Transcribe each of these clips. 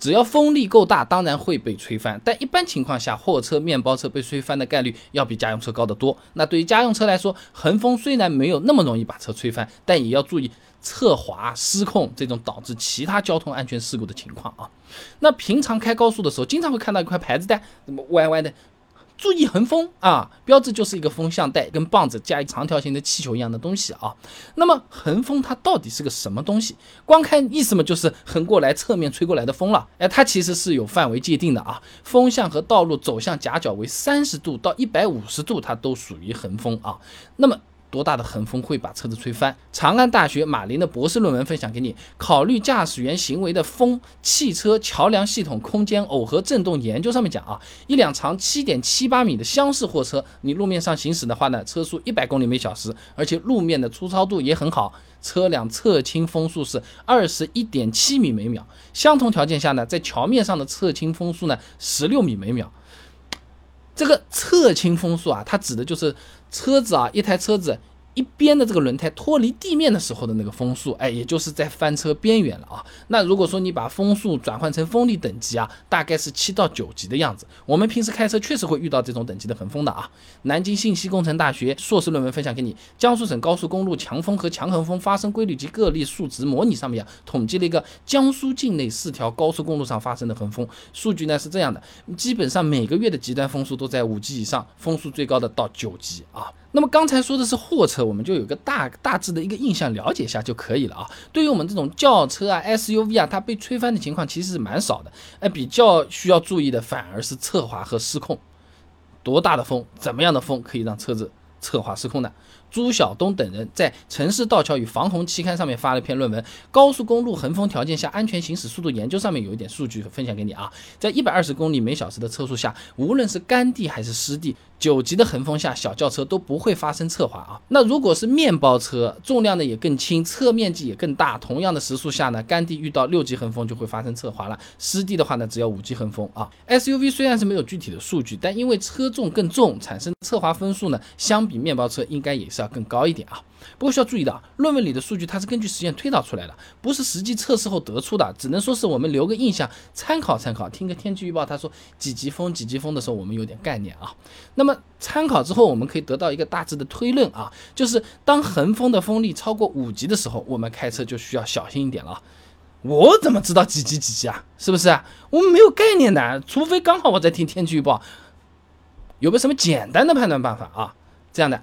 只要风力够大，当然会被吹翻。但一般情况下，货车、面包车被吹翻的概率要比家用车高得多。那对于家用车来说，横风虽然没有那么容易把车吹翻，但也要注意侧滑、失控这种导致其他交通安全事故的情况啊。那平常开高速的时候，经常会看到一块牌子的，怎么歪歪的。注意横风啊！标志就是一个风向带，跟棒子加一长条形的气球一样的东西啊。那么横风它到底是个什么东西？光看意思嘛，就是横过来、侧面吹过来的风了。哎，它其实是有范围界定的啊。风向和道路走向夹角为三十度到一百五十度，它都属于横风啊。那么。多大的横风会把车子吹翻？长安大学马林的博士论文分享给你。考虑驾驶员行为的风汽车桥梁系统空间耦合振动研究上面讲啊，一辆长七点七八米的厢式货车，你路面上行驶的话呢，车速一百公里每小时，而且路面的粗糙度也很好，车辆侧倾风速是二十一点七米每秒。相同条件下呢，在桥面上的侧倾风速呢，十六米每秒。这个侧倾风速啊，它指的就是车子啊，一台车子。一边的这个轮胎脱离地面的时候的那个风速，哎，也就是在翻车边缘了啊。那如果说你把风速转换成风力等级啊，大概是七到九级的样子。我们平时开车确实会遇到这种等级的横风的啊。南京信息工程大学硕士论文分享给你，江苏省高速公路强风和强横风发生规律及个例数值模拟上面啊，统计了一个江苏境内四条高速公路上发生的横风数据呢是这样的，基本上每个月的极端风速都在五级以上，风速最高的到九级啊。那么刚才说的是货车，我们就有个大大致的一个印象，了解一下就可以了啊。对于我们这种轿车啊、SUV 啊，它被吹翻的情况其实是蛮少的。哎，比较需要注意的反而是侧滑和失控。多大的风，怎么样的风可以让车子侧滑失控的？朱晓东等人在《城市道桥与防洪》期刊上面发了一篇论文，《高速公路横风条件下安全行驶速度研究》上面有一点数据分享给你啊，在一百二十公里每小时的车速下，无论是干地还是湿地。九级的横风下，小轿车都不会发生侧滑啊。那如果是面包车，重量呢也更轻，侧面积也更大，同样的时速下呢，干地遇到六级横风就会发生侧滑了。湿地的话呢，只要五级横风啊。SUV 虽然是没有具体的数据，但因为车重更重，产生侧滑分数呢，相比面包车应该也是要更高一点啊。不过需要注意的啊，论文里的数据它是根据实验推导出来的，不是实际测试后得出的，只能说是我们留个印象，参考参考。听个天气预报，他说几级风几级风的时候，我们有点概念啊。那么参考之后，我们可以得到一个大致的推论啊，就是当横风的风力超过五级的时候，我们开车就需要小心一点了。我怎么知道几级几级啊？是不是啊？我们没有概念的，除非刚好我在听天气预报，有个什么简单的判断办法啊？这样的。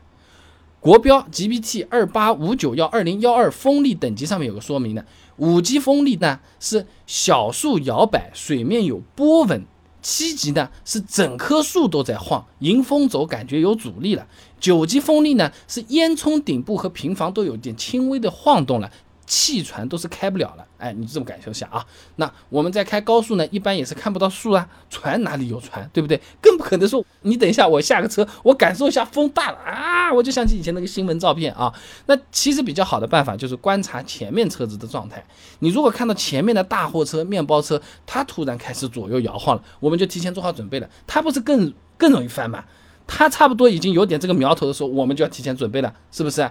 国标 GBT 二八五九幺二零幺二风力等级上面有个说明的，五级风力呢是小树摇摆，水面有波纹；七级呢是整棵树都在晃，迎风走感觉有阻力了；九级风力呢是烟囱顶部和平房都有点轻微的晃动了。汽船都是开不了了，哎，你这么感受一下啊。那我们在开高速呢，一般也是看不到树啊，船哪里有船，对不对？更不可能说你等一下我下个车，我感受一下风大了啊，我就想起以前那个新闻照片啊。那其实比较好的办法就是观察前面车子的状态。你如果看到前面的大货车、面包车，它突然开始左右摇晃了，我们就提前做好准备了。它不是更更容易翻吗？它差不多已经有点这个苗头的时候，我们就要提前准备了，是不是？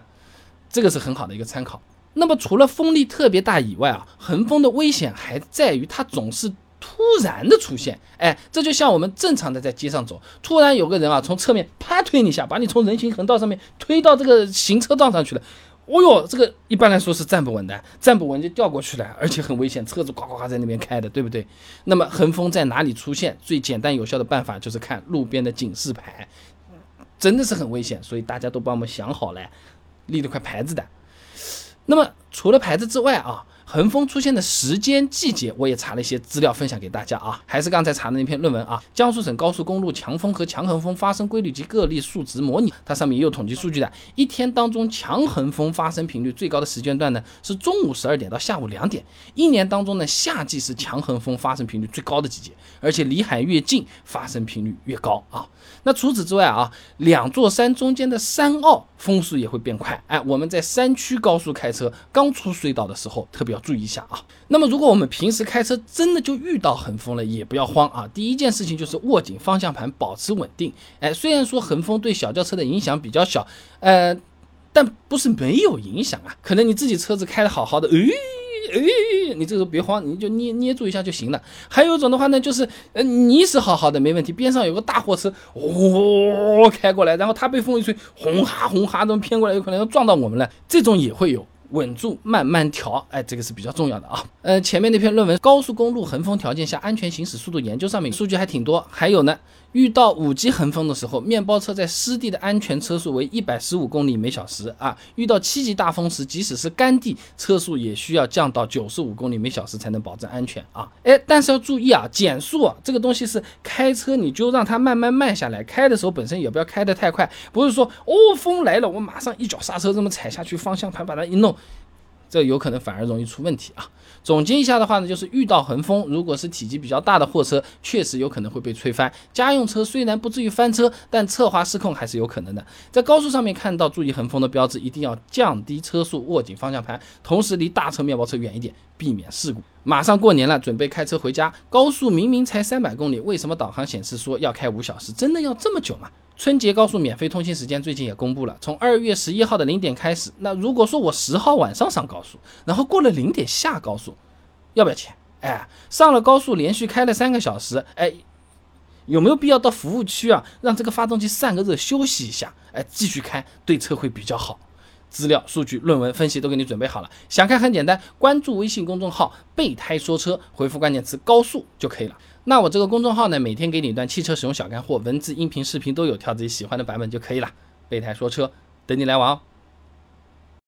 这个是很好的一个参考。那么除了风力特别大以外啊，横风的危险还在于它总是突然的出现。哎，这就像我们正常的在街上走，突然有个人啊从侧面啪推你一下，把你从人行横道上面推到这个行车道上去了。哦哟，这个一般来说是站不稳的，站不稳就掉过去了，而且很危险，车子呱呱呱在那边开的，对不对？那么横风在哪里出现？最简单有效的办法就是看路边的警示牌，真的是很危险，所以大家都帮我们想好了，立了块牌子的。那么除了牌子之外啊。横风出现的时间、季节，我也查了一些资料分享给大家啊，还是刚才查的那篇论文啊，江苏省高速公路强风和强横风发生规律及个例数值模拟，它上面也有统计数据的。一天当中强横风发生频率最高的时间段呢，是中午十二点到下午两点。一年当中呢，夏季是强横风发生频率最高的季节，而且离海越近，发生频率越高啊。那除此之外啊，两座山中间的山坳风速也会变快。哎，我们在山区高速开车，刚出隧道的时候，特别。要注意一下啊。那么，如果我们平时开车真的就遇到横风了，也不要慌啊。第一件事情就是握紧方向盘，保持稳定。哎，虽然说横风对小轿车的影响比较小，呃，但不是没有影响啊。可能你自己车子开的好好的，诶，哎，你这时候别慌，你就捏捏住一下就行了。还有一种的话呢，就是呃你是好好的没问题，边上有个大货车，哦开过来，然后它被风一吹，轰哈轰哈这么偏过来，有可能要撞到我们了，这种也会有。稳住，慢慢调，哎，这个是比较重要的啊。呃，前面那篇论文《高速公路横风条件下安全行驶速度研究》上面数据还挺多。还有呢，遇到五级横风的时候，面包车在湿地的安全车速为一百十五公里每小时啊。遇到七级大风时，即使是干地，车速也需要降到九十五公里每小时才能保证安全啊。哎，但是要注意啊，减速啊，这个东西是开车你就让它慢慢慢下来，开的时候本身也不要开得太快，不是说哦风来了我马上一脚刹车这么踩下去，方向盘把它一弄。这有可能反而容易出问题啊！总结一下的话呢，就是遇到横风，如果是体积比较大的货车，确实有可能会被吹翻。家用车虽然不至于翻车，但侧滑失控还是有可能的。在高速上面看到注意横风的标志，一定要降低车速，握紧方向盘，同时离大车、面包车远一点，避免事故。马上过年了，准备开车回家，高速明明才三百公里，为什么导航显示说要开五小时？真的要这么久吗？春节高速免费通行时间最近也公布了，从二月十一号的零点开始。那如果说我十号晚上上高速，然后过了零点下高速，要不要钱？哎，上了高速连续开了三个小时，哎，有没有必要到服务区啊，让这个发动机散个热休息一下？哎，继续开对车会比较好。资料、数据、论文分析都给你准备好了，想看很简单，关注微信公众号“备胎说车”，回复关键词“高速”就可以了。那我这个公众号呢，每天给你一段汽车使用小干货，文字、音频、视频都有，挑自己喜欢的版本就可以了。备胎说车，等你来玩哦。